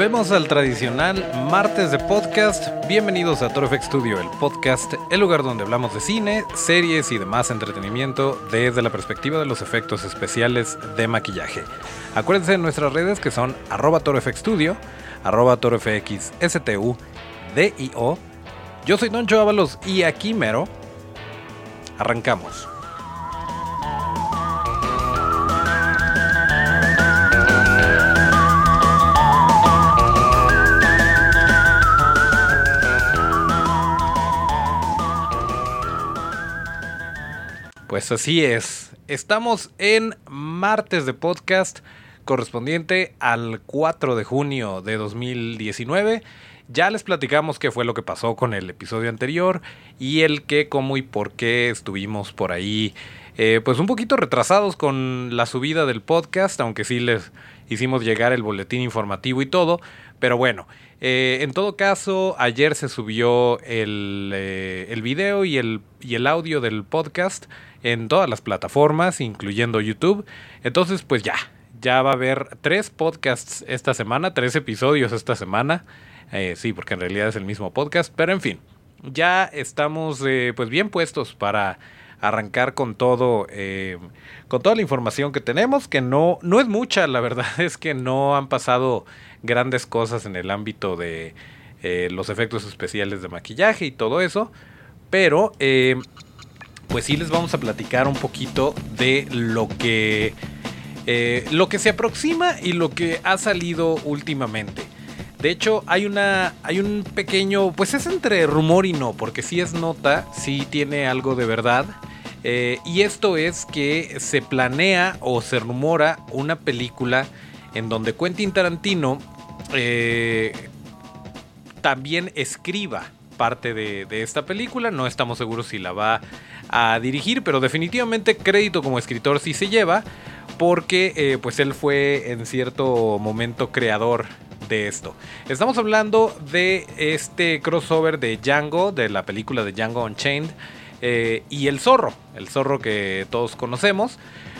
Volvemos al tradicional martes de podcast. Bienvenidos a Torfx Studio, el podcast, el lugar donde hablamos de cine, series y demás entretenimiento desde la perspectiva de los efectos especiales de maquillaje. Acuérdense de nuestras redes que son arroba Studio, arroba. Yo soy Doncho Ábalos y aquí mero. Arrancamos. Pues así es. Estamos en martes de podcast correspondiente al 4 de junio de 2019. Ya les platicamos qué fue lo que pasó con el episodio anterior y el qué, cómo y por qué estuvimos por ahí, eh, pues un poquito retrasados con la subida del podcast, aunque sí les hicimos llegar el boletín informativo y todo. Pero bueno, eh, en todo caso, ayer se subió el, eh, el video y el, y el audio del podcast en todas las plataformas, incluyendo YouTube. Entonces, pues ya, ya va a haber tres podcasts esta semana, tres episodios esta semana. Eh, sí, porque en realidad es el mismo podcast, pero en fin, ya estamos eh, pues bien puestos para arrancar con todo, eh, con toda la información que tenemos, que no, no es mucha, la verdad es que no han pasado grandes cosas en el ámbito de los efectos especiales de maquillaje y todo eso, pero pues sí les vamos a platicar un poquito de lo que, eh, lo que se aproxima y lo que ha salido últimamente. De hecho, hay una. hay un pequeño. Pues es entre rumor y no, porque sí es nota, sí tiene algo de verdad. Eh, y esto es que se planea o se rumora una película en donde Quentin Tarantino eh, también escriba parte de, de, esta película. No estamos seguros si la va a dirigir, pero definitivamente crédito como escritor sí se lleva, porque eh, pues él fue en cierto momento creador de esto. Estamos hablando de este crossover de Django, de la película de Django Unchained, eh, y el zorro, el zorro que todos conocemos.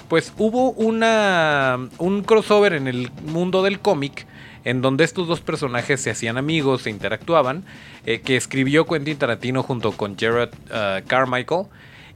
Pues hubo una, un crossover en el mundo del cómic en donde estos dos personajes se hacían amigos, se interactuaban, eh, que escribió Quentin Tarantino junto con Gerard Carmichael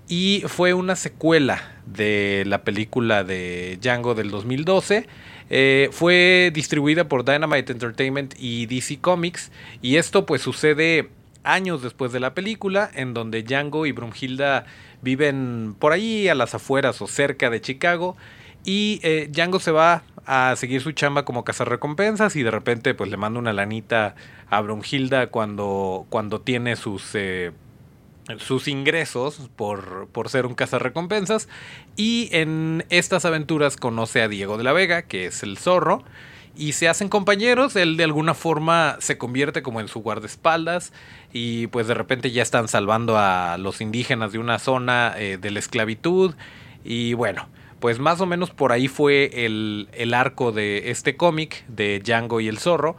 y fue una secuela de la película de Django del 2012. Eh, fue distribuida por Dynamite Entertainment y DC Comics y esto pues sucede años después de la película en donde Django y Brumhilda viven por ahí a las afueras o cerca de Chicago y eh, Django se va a seguir su chamba como recompensas y de repente pues le manda una lanita a Brumhilda cuando, cuando tiene sus eh, sus ingresos por, por ser un cazarrecompensas. Y en estas aventuras conoce a Diego de la Vega, que es el zorro. Y se hacen compañeros, él de alguna forma se convierte como en su guardaespaldas y pues de repente ya están salvando a los indígenas de una zona eh, de la esclavitud y bueno, pues más o menos por ahí fue el, el arco de este cómic de Django y el zorro,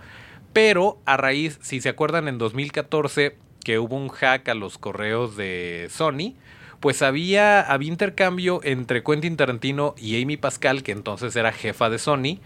pero a raíz, si se acuerdan, en 2014 que hubo un hack a los correos de Sony, pues había, había intercambio entre Quentin Tarantino y Amy Pascal, que entonces era jefa de Sony,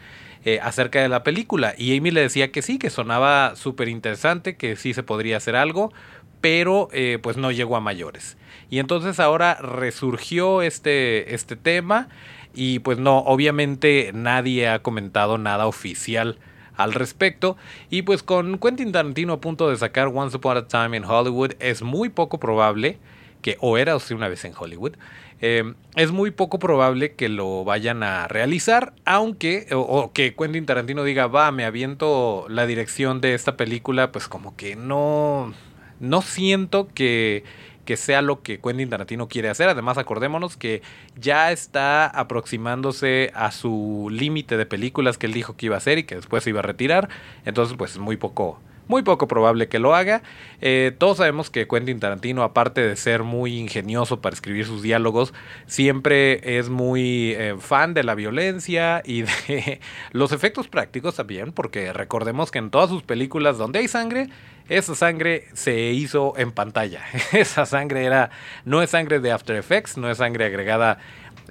eh, acerca de la película. Y Amy le decía que sí, que sonaba súper interesante, que sí se podría hacer algo, pero eh, pues no llegó a mayores. Y entonces ahora resurgió este, este tema y pues no, obviamente nadie ha comentado nada oficial al respecto. Y pues con Quentin Tarantino a punto de sacar Once Upon a Time in Hollywood, es muy poco probable que, o era o una vez en Hollywood, eh, es muy poco probable que lo vayan a realizar, aunque, o, que Quentin Tarantino diga, va, me aviento la dirección de esta película, pues como que no, no siento que que sea lo que Quentin Tarantino quiere hacer. Además, acordémonos que ya está aproximándose a su límite de películas que él dijo que iba a hacer y que después se iba a retirar. Entonces, pues es muy poco, muy poco probable que lo haga. Eh, todos sabemos que Quentin Tarantino, aparte de ser muy ingenioso para escribir sus diálogos, siempre es muy eh, fan de la violencia y de los efectos prácticos también, porque recordemos que en todas sus películas donde hay sangre, esa sangre se hizo en pantalla. Esa sangre era, no es sangre de After Effects, no es sangre agregada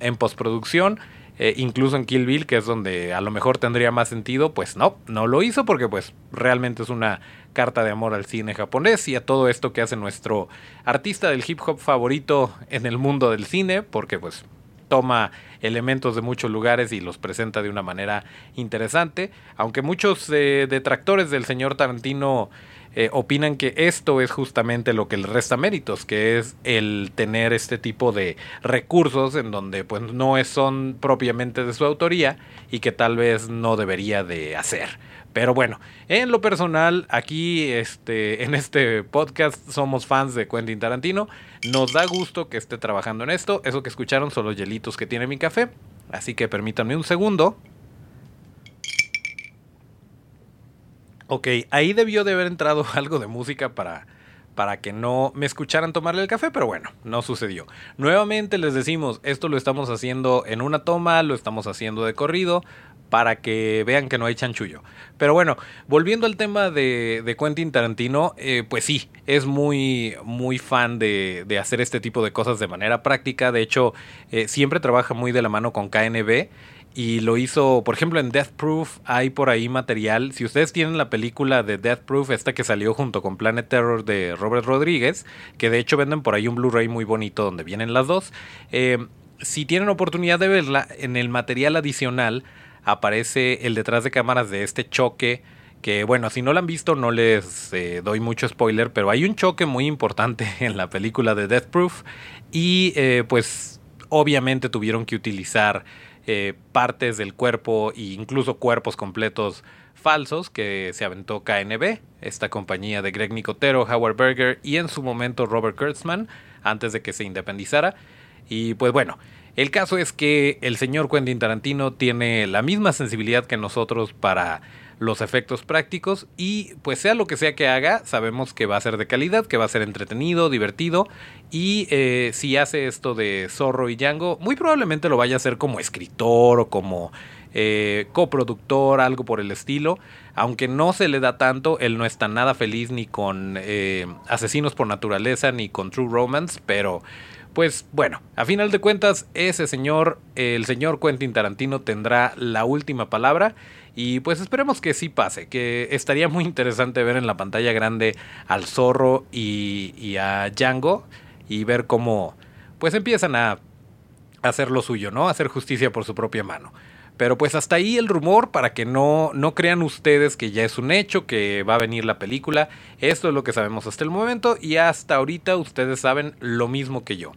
en postproducción. Eh, incluso en Kill Bill, que es donde a lo mejor tendría más sentido, pues no, no lo hizo porque pues realmente es una carta de amor al cine japonés y a todo esto que hace nuestro artista del hip hop favorito en el mundo del cine, porque pues toma elementos de muchos lugares y los presenta de una manera interesante, aunque muchos eh, detractores del señor Tarantino eh, opinan que esto es justamente lo que le resta méritos, que es el tener este tipo de recursos en donde pues no son propiamente de su autoría y que tal vez no debería de hacer. Pero bueno, en lo personal, aquí este, en este podcast somos fans de Quentin Tarantino. Nos da gusto que esté trabajando en esto. Eso que escucharon son los hielitos que tiene mi café. Así que permítanme un segundo. Ok, ahí debió de haber entrado algo de música para, para que no me escucharan tomarle el café, pero bueno, no sucedió. Nuevamente les decimos, esto lo estamos haciendo en una toma, lo estamos haciendo de corrido, para que vean que no hay chanchullo. Pero bueno, volviendo al tema de, de Quentin Tarantino, eh, pues sí, es muy, muy fan de, de, hacer este tipo de cosas de manera práctica. De hecho, eh, siempre trabaja muy de la mano con KNB y lo hizo, por ejemplo, en Death Proof hay por ahí material. Si ustedes tienen la película de Death Proof, esta que salió junto con Planet Terror de Robert Rodríguez, que de hecho venden por ahí un Blu-ray muy bonito donde vienen las dos. Eh, si tienen oportunidad de verla, en el material adicional aparece el detrás de cámaras de este choque que bueno, si no lo han visto no les eh, doy mucho spoiler, pero hay un choque muy importante en la película de Death Proof y eh, pues obviamente tuvieron que utilizar eh, partes del cuerpo e incluso cuerpos completos falsos que se aventó KNB, esta compañía de Greg Nicotero, Howard Berger y en su momento Robert Kurtzman antes de que se independizara. Y pues bueno, el caso es que el señor Quentin Tarantino tiene la misma sensibilidad que nosotros para los efectos prácticos y pues sea lo que sea que haga, sabemos que va a ser de calidad, que va a ser entretenido, divertido y eh, si hace esto de Zorro y Django, muy probablemente lo vaya a hacer como escritor o como eh, coproductor, algo por el estilo. Aunque no se le da tanto, él no está nada feliz ni con eh, Asesinos por Naturaleza ni con True Romance, pero pues bueno, a final de cuentas, ese señor, el señor Quentin Tarantino, tendrá la última palabra. Y pues esperemos que sí pase, que estaría muy interesante ver en la pantalla grande al zorro y, a Django y ver cómo pues empiezan a hacer lo suyo, ¿no? A hacer justicia por su propia mano. Pero pues hasta ahí el rumor para que no, no crean ustedes que ya es un hecho, que va a venir la película. Esto es lo que sabemos hasta el momento y hasta ahorita ustedes saben lo mismo que yo.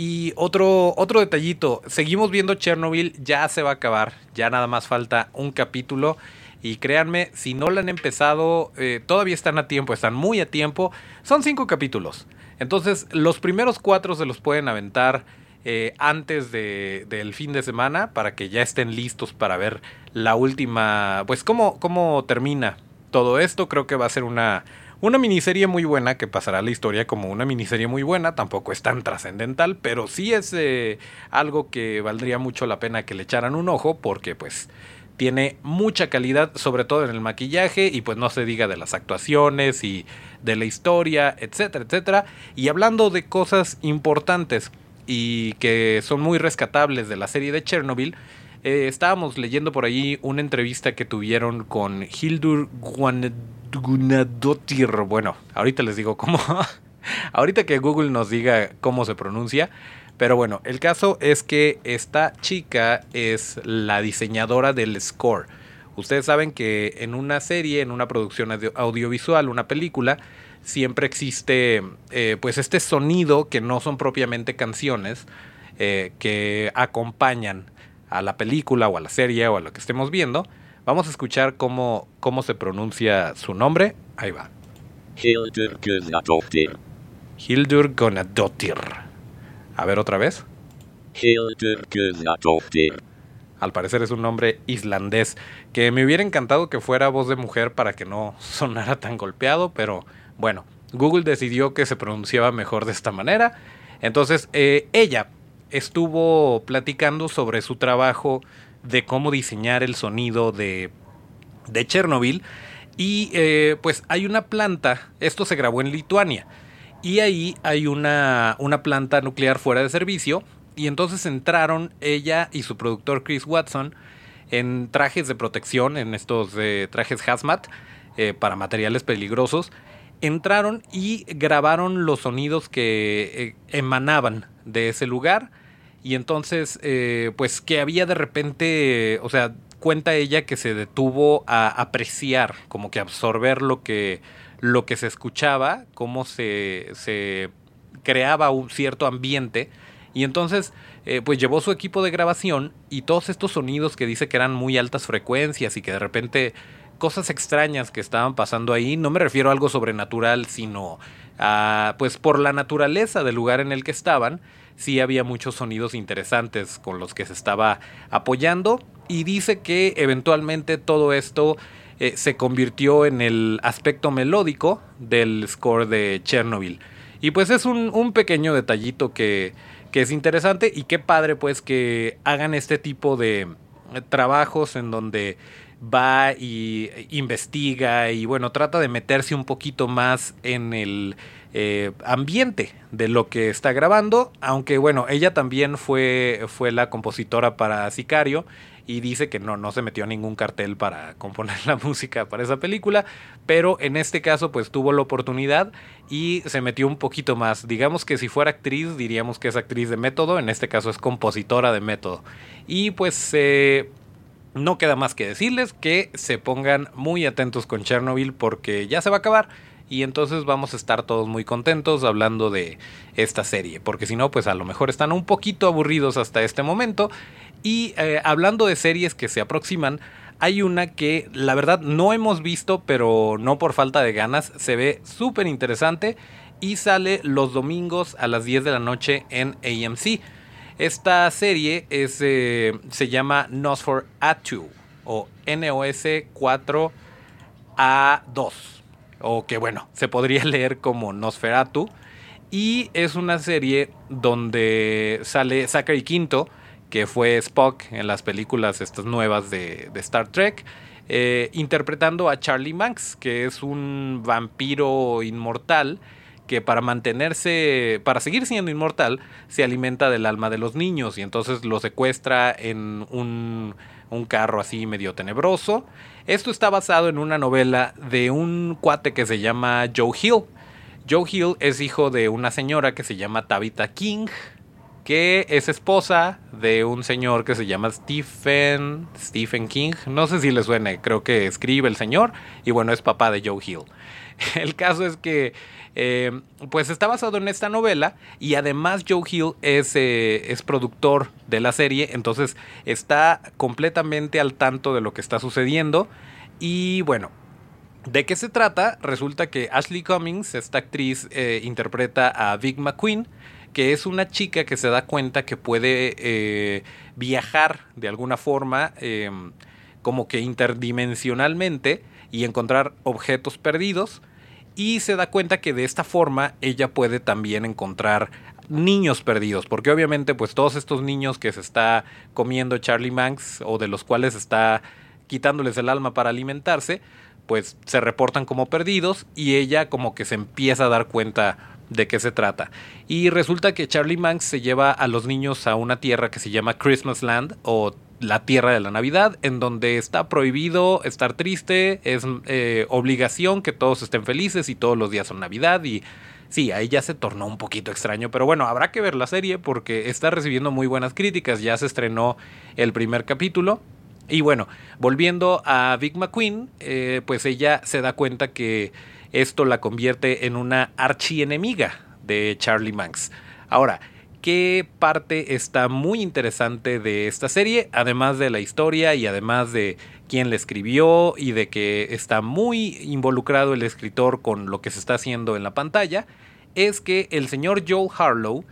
Y otro, otro detallito, seguimos viendo Chernobyl, ya se va a acabar, ya nada más falta un capítulo. Y créanme, si no lo han empezado, eh, todavía están a tiempo, están muy a tiempo. Son cinco capítulos. Entonces, los primeros cuatro se los pueden aventar eh, antes de, del fin de semana para que ya estén listos para ver la última, pues cómo, cómo termina todo esto. Creo que va a ser una, una miniserie muy buena que pasará a la historia como una miniserie muy buena, tampoco es tan trascendental, pero sí es eh, algo que valdría mucho la pena que le echaran un ojo porque pues tiene mucha calidad, sobre todo en el maquillaje y pues no se diga de las actuaciones y de la historia, etcétera, etcétera. Y hablando de cosas importantes y que son muy rescatables de la serie de Chernobyl, eh, estábamos leyendo por ahí una entrevista que tuvieron con Hildur Gunadotir. Bueno, ahorita les digo cómo. ahorita que Google nos diga cómo se pronuncia. Pero bueno, el caso es que esta chica es la diseñadora del score. Ustedes saben que en una serie, en una producción audiovisual, una película, siempre existe eh, pues este sonido que no son propiamente canciones eh, que acompañan a la película o a la serie o a lo que estemos viendo, vamos a escuchar cómo, cómo se pronuncia su nombre. Ahí va. Hildur Gunadottir. Hildur. A ver otra vez. Hildur Gunadottir. Al parecer es un nombre islandés que me hubiera encantado que fuera voz de mujer para que no sonara tan golpeado, pero bueno, Google decidió que se pronunciaba mejor de esta manera. Entonces, eh, ella estuvo platicando sobre su trabajo de cómo diseñar el sonido de, Chernobyl. Y eh, pues hay una planta, esto se grabó en Lituania, y ahí hay una, una planta nuclear fuera de servicio y entonces entraron ella y su productor Chris Watson en trajes de protección, en estos eh, trajes hazmat eh, para materiales peligrosos. Entraron y grabaron los sonidos que emanaban de ese lugar. Y entonces, pues que había de repente, o sea, cuenta ella que se detuvo a apreciar, como que absorber lo que, lo que se escuchaba, cómo se, se creaba un cierto ambiente. Y entonces eh, pues llevó su equipo de grabación y todos estos sonidos que dice que eran muy altas frecuencias y que de repente cosas extrañas que estaban pasando ahí, no me refiero a algo sobrenatural, sino a, pues por la naturaleza del lugar en el que estaban, sí había muchos sonidos interesantes con los que se estaba apoyando y dice que eventualmente todo esto eh, se convirtió en el aspecto melódico del score de Chernobyl. Y pues es un, un pequeño detallito que que es interesante y qué padre pues que hagan este tipo de trabajos en donde va y investiga y bueno, trata de meterse un poquito más en el eh, ambiente de lo que está grabando, aunque bueno, ella también fue, fue la compositora para Sicario y dice que no, no se metió a ningún cartel para componer la música para esa película, pero en este caso pues tuvo la oportunidad y se metió un poquito más. Digamos que si fuera actriz diríamos que es actriz de método, en este caso es compositora de método. Y pues eh, no queda más que decirles que se pongan muy atentos con Chernobyl porque ya se va a acabar y entonces vamos a estar todos muy contentos hablando de esta serie, porque si no, pues a lo mejor están un poquito aburridos hasta este momento. Y eh, hablando de series que se aproximan, hay una que la verdad no hemos visto, pero no por falta de ganas, se ve súper interesante y sale los domingos a las 10 de la noche en AMC. Esta serie eh, se llama Nosferatu o NOS 4A2 o que bueno, se podría leer como Nosferatu. Y es una serie donde sale Zachary Quinto, que fue Spock en las películas estas nuevas de, Star Trek, eh, interpretando a Charlie Manx, que es un vampiro inmortal que para mantenerse, para seguir siendo inmortal, se alimenta del alma de los niños y entonces lo secuestra en un carro así medio tenebroso. Esto está basado en una novela de un cuate que se llama Joe Hill. Joe Hill es hijo de una señora que se llama Tabitha King, que es esposa de un señor que se llama Stephen, Stephen King. No sé si le suene, creo que escribe el señor y bueno, es papá de Joe Hill. El caso es que eh, pues está basado en esta novela y además Joe Hill es, eh, es productor de la serie, entonces está completamente al tanto de lo que está sucediendo y bueno. ¿De qué se trata? Resulta que Ashley Cummings, esta actriz, eh, interpreta a Vic McQueen, que es una chica que se da cuenta que puede viajar de alguna forma, como que interdimensionalmente, y encontrar objetos perdidos y se da cuenta que de esta forma ella puede también encontrar niños perdidos, porque obviamente pues todos estos niños que se está comiendo Charlie Manx o de los cuales está quitándoles el alma para alimentarse, pues se reportan como perdidos y ella como que se empieza a dar cuenta de qué se trata. Y resulta que Charlie Manx se lleva a los niños a una tierra que se llama Christmas Land o la tierra de la Navidad, en donde está prohibido estar triste, es eh, obligación que todos estén felices y todos los días son Navidad y sí, ahí ya se tornó un poquito extraño, pero bueno, habrá que ver la serie porque está recibiendo muy buenas críticas, ya se estrenó el primer capítulo. Y bueno, volviendo a Vic McQueen, eh, pues ella se da cuenta que esto la convierte en una archienemiga de Charlie Manx. Ahora, qué parte está muy interesante de esta serie, además de la historia y además de quién la escribió y de que está muy involucrado el escritor con lo que se está haciendo en la pantalla, es que el señor Joel Harlow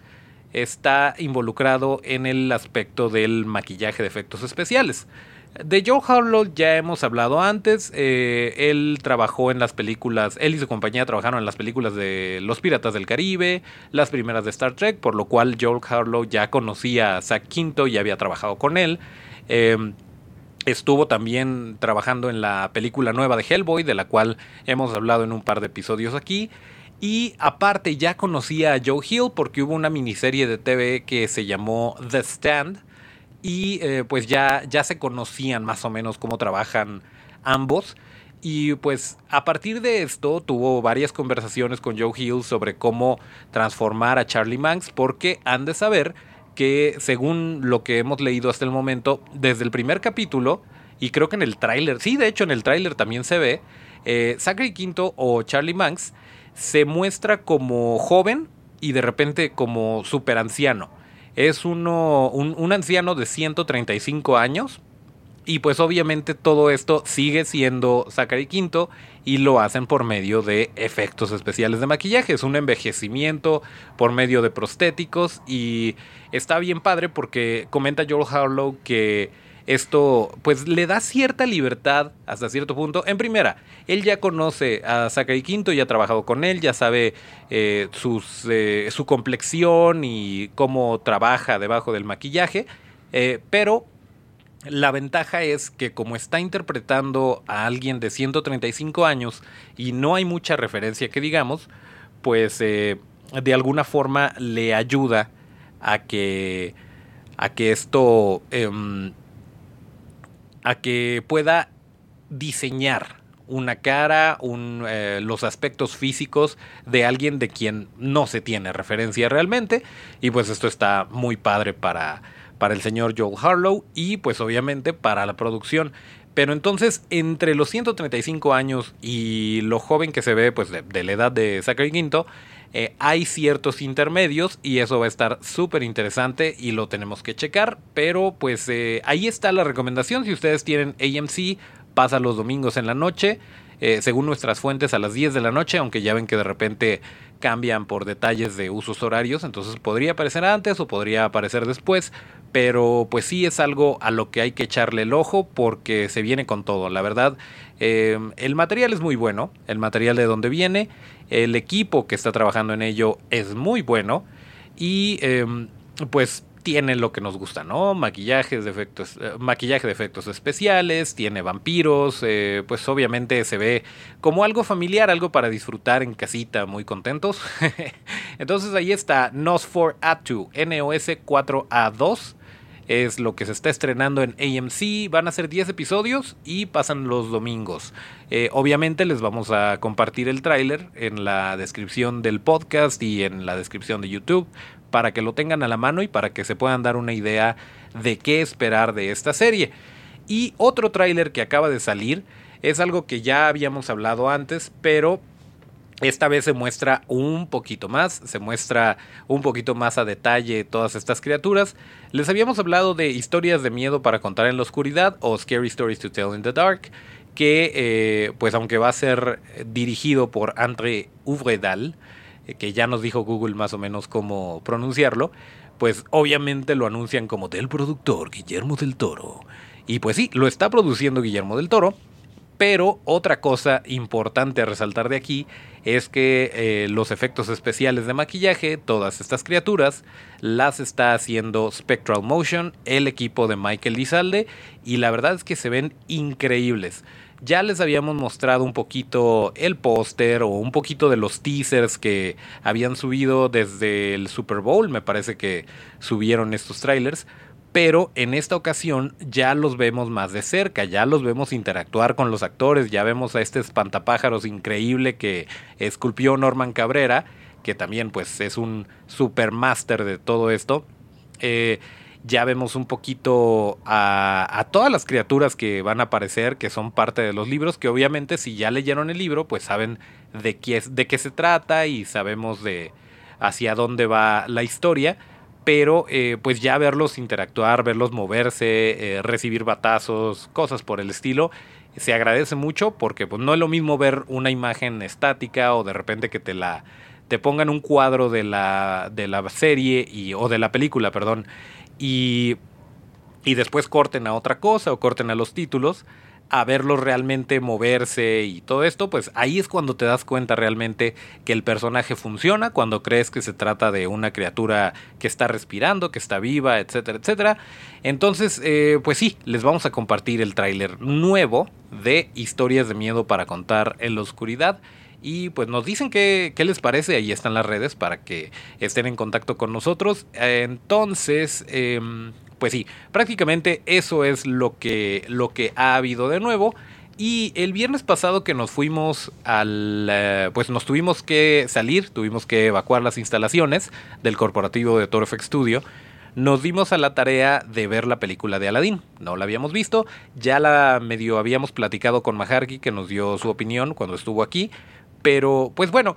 está involucrado en el aspecto del maquillaje de efectos especiales. De Joe Harlow ya hemos hablado antes. Eh, él trabajó en las películas, él y su compañía trabajaron en las películas de Los Piratas del Caribe, las primeras de Star Trek, por lo cual Joe Harlow ya conocía a Zack Quinto y había trabajado con él. Em, estuvo también trabajando en la película nueva de Hellboy, de la cual hemos hablado en un par de episodios aquí. Y aparte ya conocía a Joe Hill porque hubo una miniserie de TV que se llamó The Stand y eh, pues ya, ya se conocían más o menos cómo trabajan ambos. Y pues a partir de esto tuvo varias conversaciones con Joe Hill sobre cómo transformar a Charlie Manx porque han de saber que según lo que hemos leído hasta el momento, desde el primer capítulo, y creo que en el tráiler, sí, de hecho en el tráiler también se ve, eh, Zachary Quinto o Charlie Manx se muestra como joven y de repente como super anciano. Es uno, un, un anciano de 135 años, y pues obviamente todo esto sigue siendo Zachary Quinto y lo hacen por medio de efectos especiales de maquillaje. Es un envejecimiento por medio de prostéticos y está bien padre porque comenta Joel Harlow que esto pues le da cierta libertad hasta cierto punto. En primera, él ya conoce a Zachary Quinto, ya ha trabajado con él, ya sabe eh, sus, eh, su complexión y cómo trabaja debajo del maquillaje, eh, pero la ventaja es que como está interpretando a alguien de 135 años y no hay mucha referencia que digamos, pues eh, de alguna forma le ayuda a que, a que esto, em, a que pueda diseñar una cara, eh, los aspectos físicos de alguien de quien no se tiene referencia realmente. Y pues esto está muy padre para, para el señor Joel Harlow y pues obviamente para la producción. Pero entonces, entre los 135 años y lo joven que se ve, pues de, la edad de Zachary Quinto, eh, hay ciertos intermedios y eso va a estar súper interesante y lo tenemos que checar. Pero pues eh, ahí está la recomendación. Si ustedes tienen AMC, pasa los domingos en la noche. Eh, según nuestras fuentes, a las 10 de la noche, aunque ya ven que de repente cambian por detalles de usos horarios, entonces podría aparecer antes o podría aparecer después, pero pues sí es algo a lo que hay que echarle el ojo porque se viene con todo. La verdad, el material es muy bueno, el material de donde viene, el equipo que está trabajando en ello es muy bueno y em, pues tiene lo que nos gusta, ¿no? De efectos, eh, maquillaje de efectos especiales, tiene vampiros, eh, pues obviamente se ve como algo familiar, algo para disfrutar en casita, muy contentos. Entonces ahí está NOS4A2, NOS4A2 es lo que se está estrenando en AMC. Van a ser 10 episodios y pasan los domingos. Eh, obviamente les vamos a compartir el tráiler en la descripción del podcast y en la descripción de YouTube para que lo tengan a la mano y para que se puedan dar una idea de qué esperar de esta serie. Y otro tráiler que acaba de salir es algo que ya habíamos hablado antes, pero esta vez se muestra un poquito más, se muestra un poquito más a detalle todas estas criaturas. Les habíamos hablado de historias de miedo para contar en la oscuridad o Scary Stories to Tell in the Dark, que eh, pues aunque va a ser dirigido por André Uvredal, eh, que ya nos dijo Google más o menos cómo pronunciarlo, pues obviamente lo anuncian como del productor Guillermo del Toro. Y pues sí, lo está produciendo Guillermo del Toro, pero otra cosa importante a resaltar de aquí es que eh, los efectos especiales de maquillaje, todas estas criaturas, las está haciendo Spectral Motion, el equipo de Michael Lizalde, y la verdad es que se ven increíbles. Ya les habíamos mostrado un poquito el póster o un poquito de los teasers que habían subido desde el Super Bowl, me parece que subieron estos trailers, pero en esta ocasión ya los vemos más de cerca, ya los vemos interactuar con los actores, ya vemos a este espantapájaros increíble que esculpió Norman Cabrera, que también pues es un supermaster de todo esto. Eh, ya vemos un poquito a, todas las criaturas que van a aparecer, que son parte de los libros, que obviamente si ya leyeron el libro, pues saben de qué, de qué se trata y sabemos de hacia dónde va la historia pero eh, pues ya verlos interactuar, verlos moverse, eh, recibir batazos, cosas por el estilo, se agradece mucho porque pues, no es lo mismo ver una imagen estática o de repente que te la te pongan un cuadro de la, de la serie y, o de la película, perdón, y, y después corten a otra cosa o corten a los títulos a verlos realmente moverse y todo esto, pues ahí es cuando te das cuenta realmente que el personaje funciona, cuando crees que se trata de una criatura que está respirando, que está viva, etcétera, etcétera. Entonces, eh, pues sí, les vamos a compartir el tráiler nuevo de Historias de Miedo para contar en la oscuridad. Y pues nos dicen qué, qué les parece, ahí están las redes para que estén en contacto con nosotros. Entonces, em, pues sí, prácticamente eso es lo que, lo que ha habido de nuevo. Y el viernes pasado que nos fuimos al... Eh, pues nos tuvimos que salir, tuvimos que evacuar las instalaciones del corporativo de Toro Studio. Nos dimos a la tarea de ver la película de Aladdin. No la habíamos visto, ya la medio habíamos platicado con Maharki que nos dio su opinión cuando estuvo aquí. Pero pues bueno,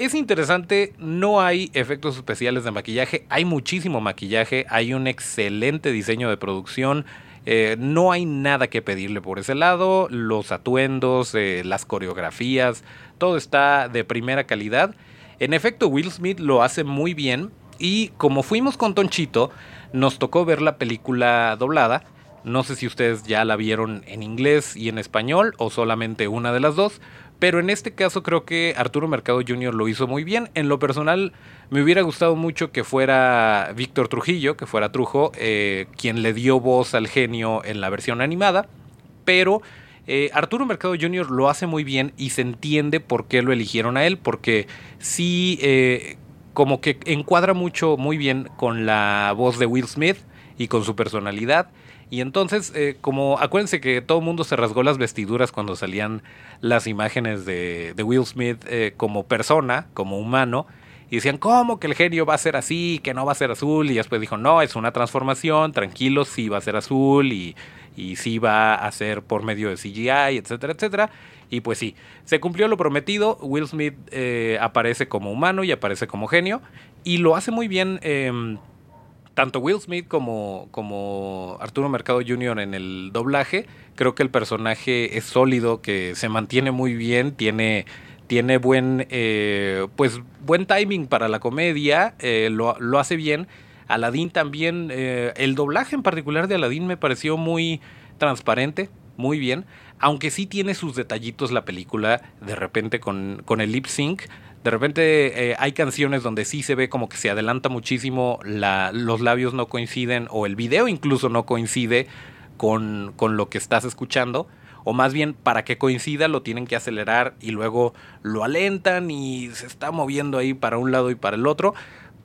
es interesante, no hay efectos especiales de maquillaje, hay muchísimo maquillaje, hay un excelente diseño de producción. Eh, no hay nada que pedirle por ese lado. Los atuendos, eh, las coreografías, todo está de primera calidad. En efecto, Will Smith lo hace muy bien. Y como fuimos con Tonchito, nos tocó ver la película doblada. No sé si ustedes ya la vieron en inglés y en español o solamente una de las dos. Pero en este caso creo que Arturo Mercado Jr. lo hizo muy bien. En lo personal me hubiera gustado mucho que fuera Víctor Trujillo, que fuera Trujo, eh, quien le dio voz al genio en la versión animada. Pero eh, Arturo Mercado Jr. lo hace muy bien y se entiende por qué lo eligieron a él. Porque sí, eh, como que encuadra mucho, muy bien con la voz de Will Smith y con su personalidad. Y entonces, eh, como acuérdense que todo el mundo se rasgó las vestiduras cuando salían las imágenes de, Will Smith eh, como persona, como humano, y decían, ¿cómo que el genio va a ser así, que no va a ser azul? Y después dijo, no, es una transformación, tranquilo, sí va a ser azul y, y sí va a ser por medio de CGI, etcétera, etcétera. Y pues sí, se cumplió lo prometido, Will Smith eh, aparece como humano y aparece como genio, y lo hace muy bien em, tanto Will Smith como, como Arturo Mercado Jr. en el doblaje, creo que el personaje es sólido, que se mantiene muy bien, tiene, tiene buen, eh, pues, buen timing para la comedia, eh, lo, lo, hace bien. Aladdin también, eh, el doblaje en particular de Aladdin me pareció muy transparente, muy bien, aunque sí tiene sus detallitos la película, de repente con, con el lip sync de repente eh, hay canciones donde sí se ve como que se adelanta muchísimo, la, los labios no coinciden o el video incluso no coincide con, con lo que estás escuchando. O más bien, para que coincida lo tienen que acelerar y luego lo alentan y se está moviendo ahí para un lado y para el otro.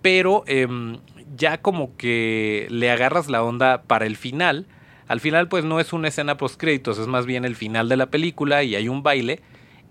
Pero em, ya como que le agarras la onda para el final. Al final pues no es una escena post créditos, es más bien el final de la película y hay un baile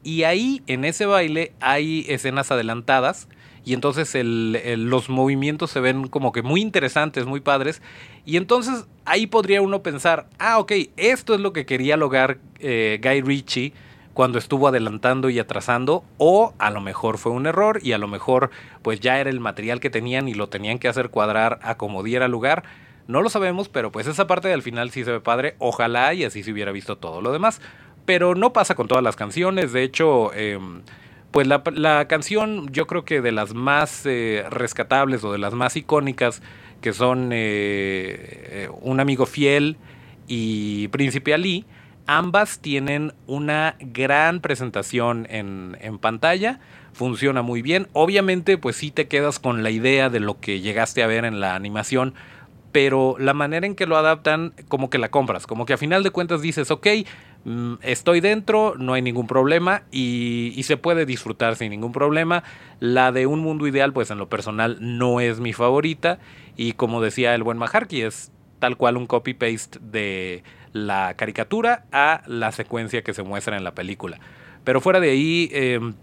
y ahí, en ese baile, hay escenas adelantadas. Y entonces los movimientos se ven como que muy interesantes, muy padres. Y entonces ahí podría uno pensar, ah, ok, esto es lo que quería lograr eh, Guy Ritchie cuando estuvo adelantando y atrasando. O a lo mejor fue un error y a lo mejor pues ya era el material que tenían y lo tenían que hacer cuadrar a como diera lugar. No lo sabemos, pero pues esa parte del final sí se ve padre. Ojalá y así se hubiera visto todo lo demás pero no pasa con todas las canciones. De hecho, em, pues la, canción yo creo que de las más eh, rescatables o de las más icónicas, que son eh, eh, Un amigo fiel y Príncipe Ali, ambas tienen una gran presentación en, en pantalla. Funciona muy bien. Obviamente, pues sí te quedas con la idea de lo que llegaste a ver en la animación pero la manera en que lo adaptan, como que la compras, como que a final de cuentas dices, ok, estoy dentro, no hay ningún problema y, se puede disfrutar sin ningún problema. La de Un Mundo Ideal, pues en lo personal no es mi favorita y como decía el buen Maharki, es tal cual un copy-paste de la caricatura a la secuencia que se muestra en la película. Pero fuera de ahí, em,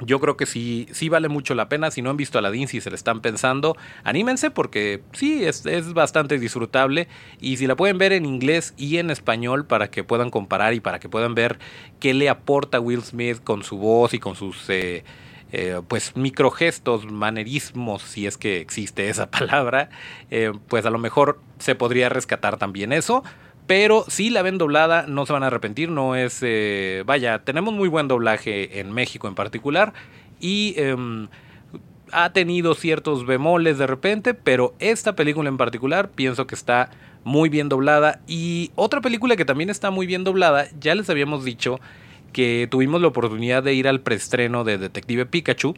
yo creo que sí, sí vale mucho la pena. Si no han visto Aladdin, si se le están pensando, anímense porque sí, es, es, bastante disfrutable. Y si la pueden ver en inglés y en español para que puedan comparar y para que puedan ver qué le aporta Will Smith con su voz y con sus... Eh, eh, pues microgestos, manerismos, si es que existe esa palabra, eh, pues a lo mejor se podría rescatar también eso. Pero si la ven doblada, no se van a arrepentir. No es. Eh, vaya, tenemos muy buen doblaje en México en particular. Y em, ha tenido ciertos bemoles de repente. Pero esta película en particular pienso que está muy bien doblada. Y otra película que también está muy bien doblada, ya les habíamos dicho que tuvimos la oportunidad de ir al preestreno de Detective Pikachu.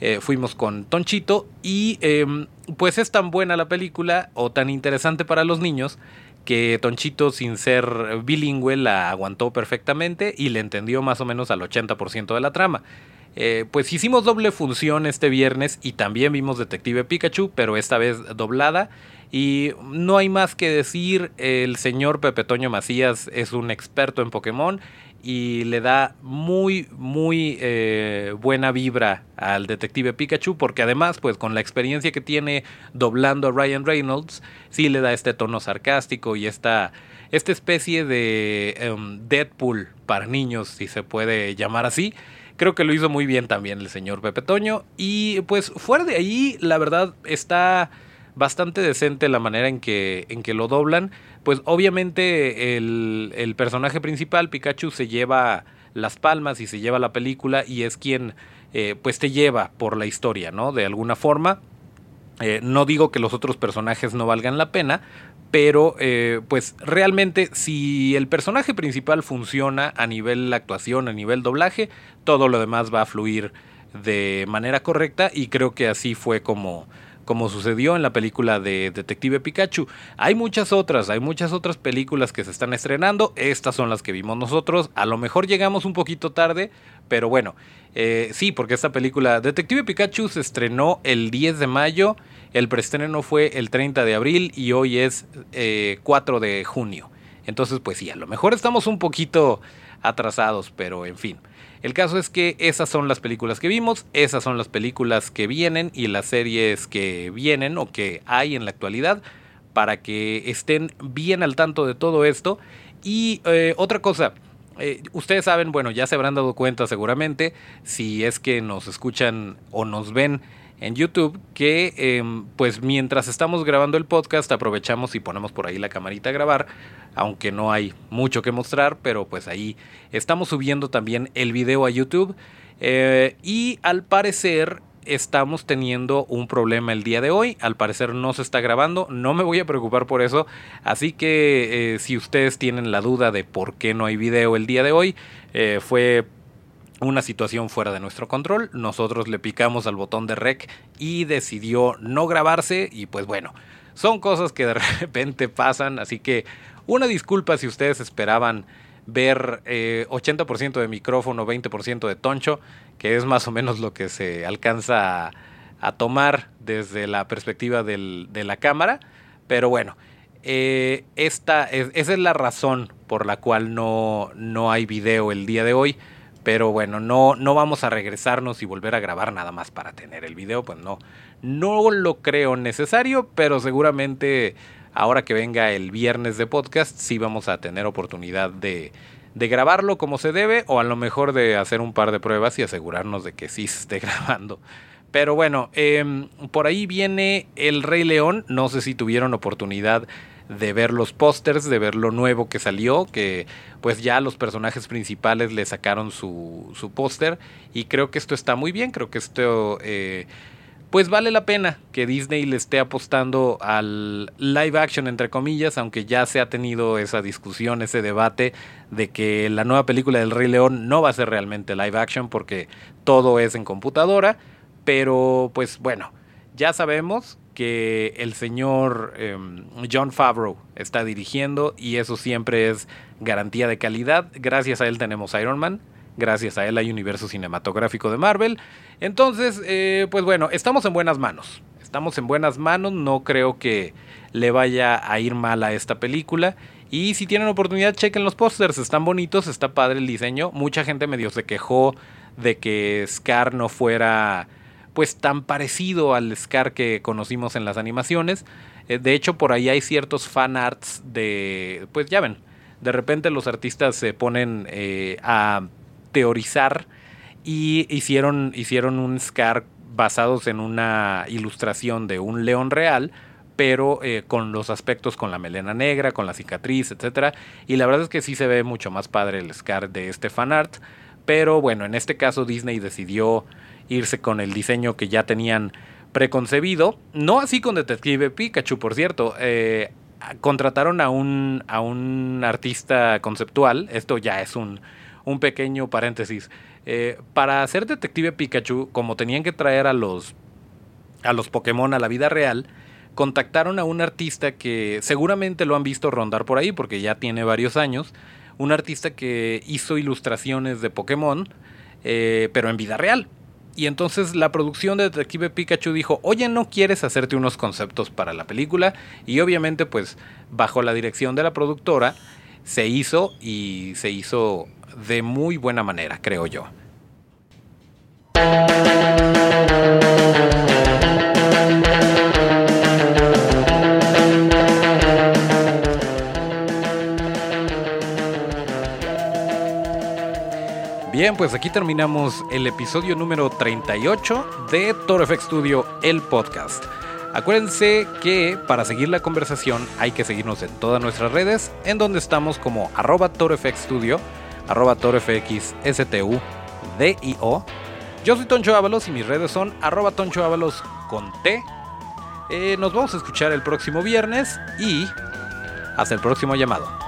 Eh, fuimos con Tonchito y em, pues es tan buena la película o tan interesante para los niños que Tonchito, sin ser bilingüe, la aguantó perfectamente y le entendió más o menos al 80% de la trama. Eh, pues hicimos doble función este viernes y también vimos Detective Pikachu, pero esta vez doblada. Y no hay más que decir, el señor Pepe Toño Macías es un experto en Pokémon y le da muy, muy eh, buena vibra al detective Pikachu, porque además, pues con la experiencia que tiene doblando a Ryan Reynolds, sí le da este tono sarcástico y esta, esta especie de em, Deadpool para niños, si se puede llamar así. Creo que lo hizo muy bien también el señor Pepe Toño. Y pues fuera de ahí, la verdad está bastante decente la manera en que, en que lo doblan. Pues obviamente el, el personaje principal, Pikachu, se lleva las palmas y se lleva la película y es quien eh, pues te lleva por la historia, ¿no? De alguna forma. Eh, no digo que los otros personajes no valgan la pena, pero eh, pues realmente si el personaje principal funciona a nivel actuación, a nivel doblaje, todo lo demás va a fluir de manera correcta y creo que así fue como, como sucedió en la película de Detective Pikachu. Hay muchas otras, hay muchas otras películas que se están estrenando, estas son las que vimos nosotros, a lo mejor llegamos un poquito tarde, pero bueno, eh, sí, porque esta película Detective Pikachu se estrenó el 10 de mayo, el preestreno fue el 30 de abril y hoy es 4 eh, de junio. Entonces, pues sí, a lo mejor estamos un poquito atrasados, pero en fin. El caso es que esas son las películas que vimos, esas son las películas que vienen y las series que vienen o que hay en la actualidad para que estén bien al tanto de todo esto. Y eh, otra cosa, eh, ustedes saben, bueno, ya se habrán dado cuenta seguramente, si es que nos escuchan o nos ven en YouTube que em, pues mientras estamos grabando el podcast aprovechamos y ponemos por ahí la camarita a grabar, aunque no hay mucho que mostrar, pero pues ahí estamos subiendo también el video a YouTube eh, y al parecer estamos teniendo un problema el día de hoy. Al parecer no se está grabando. No me voy a preocupar por eso. Así que eh, si ustedes tienen la duda de por qué no hay video el día de hoy, eh, fue una situación fuera de nuestro control. Nosotros le picamos al botón de rec y decidió no grabarse y pues bueno, son cosas que de repente pasan, así que una disculpa si ustedes esperaban ver 80% eh, de micrófono, 20% de toncho, que es más o menos lo que se alcanza a, tomar desde la perspectiva de la cámara. Pero bueno, eh, esta esa es la razón por la cual no, no hay video el día de hoy. Pero bueno, no, no vamos a regresarnos y volver a grabar nada más para tener el video, pues no, no lo creo necesario, pero seguramente ahora que venga el viernes de podcast sí vamos a tener oportunidad de, de grabarlo como se debe o a lo mejor de hacer un par de pruebas y asegurarnos de que sí se esté grabando. Pero bueno, em, por ahí viene El Rey León, no sé si tuvieron oportunidad de ver los pósters, de ver lo nuevo que salió, que pues ya los personajes principales le sacaron su, su póster. Y creo que esto está muy bien, creo que esto eh, pues vale la pena que Disney le esté apostando al live action entre comillas, aunque ya se ha tenido esa discusión, ese debate de que la nueva película del Rey León no va a ser realmente live action porque todo es en computadora, pero pues bueno, ya sabemos que el señor em, John Favreau está dirigiendo y eso siempre es garantía de calidad. Gracias a él tenemos Iron Man, gracias a él hay universo cinematográfico de Marvel. Entonces, eh, pues bueno, estamos en buenas manos. Estamos en buenas manos, no creo que le vaya a ir mal a esta película. Y si tienen oportunidad, chequen los pósters, están bonitos, está padre el diseño. Mucha gente medio se quejó de que Scar no fuera pues tan parecido al Scar que conocimos en las animaciones. Eh, de hecho, por ahí hay ciertos fan arts de, pues ya ven, de repente los artistas se ponen eh, a teorizar y hicieron, hicieron un Scar basados en una ilustración de un león real, pero eh, con los aspectos con la melena negra, con la cicatriz, etcétera. Y la verdad es que sí se ve mucho más padre el Scar de este fan art. Pero bueno, en este caso Disney decidió irse con el diseño que ya tenían preconcebido. No así con Detective Pikachu, por cierto. Eh, contrataron a un, a un artista conceptual. Esto ya es un, un pequeño paréntesis. Eh, para hacer Detective Pikachu, como tenían que traer a los, a los Pokémon a la vida real, contactaron a un artista que seguramente lo han visto rondar por ahí porque ya tiene varios años. Un artista que hizo ilustraciones de Pokémon eh, pero en vida real. Y entonces la producción de Detective Pikachu dijo, oye, ¿no quieres hacerte unos conceptos para la película? Y obviamente pues bajo la dirección de la productora se hizo y se hizo de muy buena manera, creo yo. Bien, pues aquí terminamos el episodio número 38 de Toro Studio, el podcast. Acuérdense que para seguir la conversación hay que seguirnos en todas nuestras redes, en donde estamos como arroba Studio, arroba. Yo soy Toncho Ábalos y mis redes son arroba Toncho Ábalos con T. Eh, nos vamos a escuchar el próximo viernes y hasta el próximo llamado.